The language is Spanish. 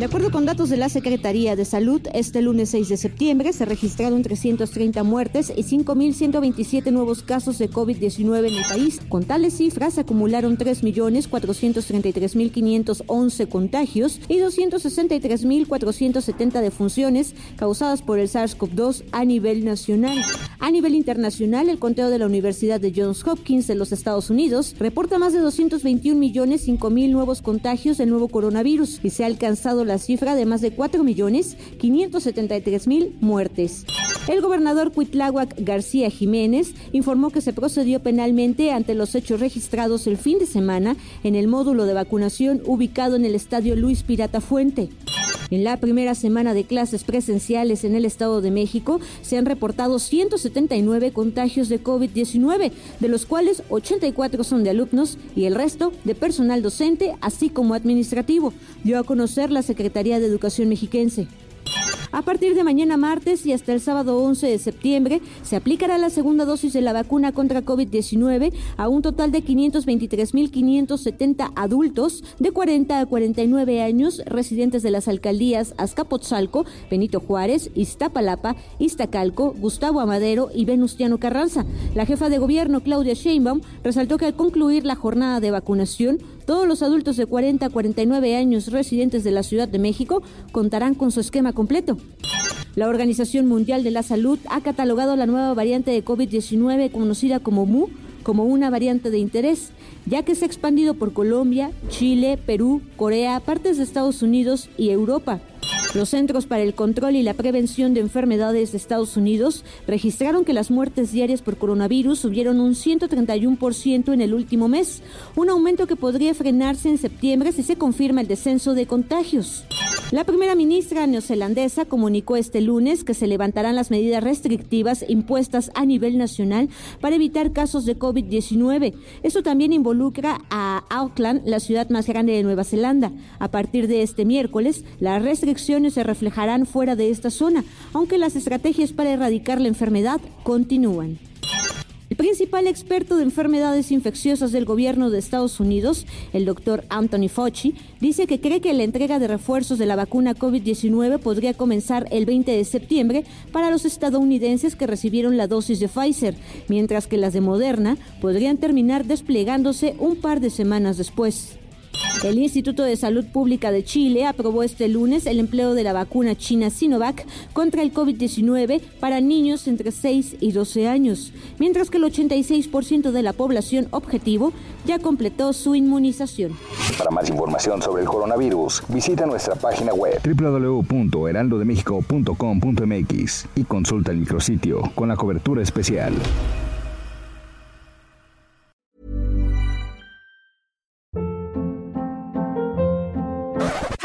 De acuerdo con datos de la Secretaría de Salud, este lunes 6 de septiembre se registraron 330 muertes y 5.127 nuevos casos de COVID-19 en el país. Con tales cifras, se acumularon 3.433.511 contagios y 263.470 defunciones causadas por el SARS-CoV-2 a nivel nacional. A nivel internacional, el conteo de la Universidad de Johns Hopkins de los Estados Unidos reporta más de 221 millones nuevos contagios del nuevo coronavirus y se ha alcanzado la cifra de más de 4.573.000 muertes. El gobernador Cuitláhuac García Jiménez informó que se procedió penalmente ante los hechos registrados el fin de semana en el módulo de vacunación ubicado en el estadio Luis Pirata Fuente. En la primera semana de clases presenciales en el Estado de México se han reportado 179 contagios de COVID-19, de los cuales 84 son de alumnos y el resto de personal docente, así como administrativo, dio a conocer la Secretaría de Educación mexiquense. A partir de mañana martes y hasta el sábado 11 de septiembre se aplicará la segunda dosis de la vacuna contra COVID-19 a un total de 523.570 adultos de 40 a 49 años residentes de las alcaldías Azcapotzalco, Benito Juárez, Iztapalapa, Iztacalco, Gustavo Amadero y Venustiano Carranza. La jefa de gobierno Claudia Sheinbaum resaltó que al concluir la jornada de vacunación todos los adultos de 40 a 49 años residentes de la Ciudad de México contarán con su esquema completo. La Organización Mundial de la Salud ha catalogado la nueva variante de COVID-19 conocida como MU como una variante de interés, ya que se ha expandido por Colombia, Chile, Perú, Corea, partes de Estados Unidos y Europa. Los Centros para el Control y la Prevención de Enfermedades de Estados Unidos registraron que las muertes diarias por coronavirus subieron un 131% en el último mes, un aumento que podría frenarse en septiembre si se confirma el descenso de contagios. La primera ministra neozelandesa comunicó este lunes que se levantarán las medidas restrictivas impuestas a nivel nacional para evitar casos de COVID-19. Eso también involucra a Auckland, la ciudad más grande de Nueva Zelanda. A partir de este miércoles, las restricciones se reflejarán fuera de esta zona, aunque las estrategias para erradicar la enfermedad continúan. El principal experto de enfermedades infecciosas del gobierno de Estados Unidos, el doctor Anthony Fauci, dice que cree que la entrega de refuerzos de la vacuna COVID-19 podría comenzar el 20 de septiembre para los estadounidenses que recibieron la dosis de Pfizer, mientras que las de Moderna podrían terminar desplegándose un par de semanas después. El Instituto de Salud Pública de Chile aprobó este lunes el empleo de la vacuna china Sinovac contra el COVID-19 para niños entre 6 y 12 años, mientras que el 86% de la población objetivo ya completó su inmunización. Para más información sobre el coronavirus, visita nuestra página web www.heraldodemexico.com.mx y consulta el micrositio con la cobertura especial.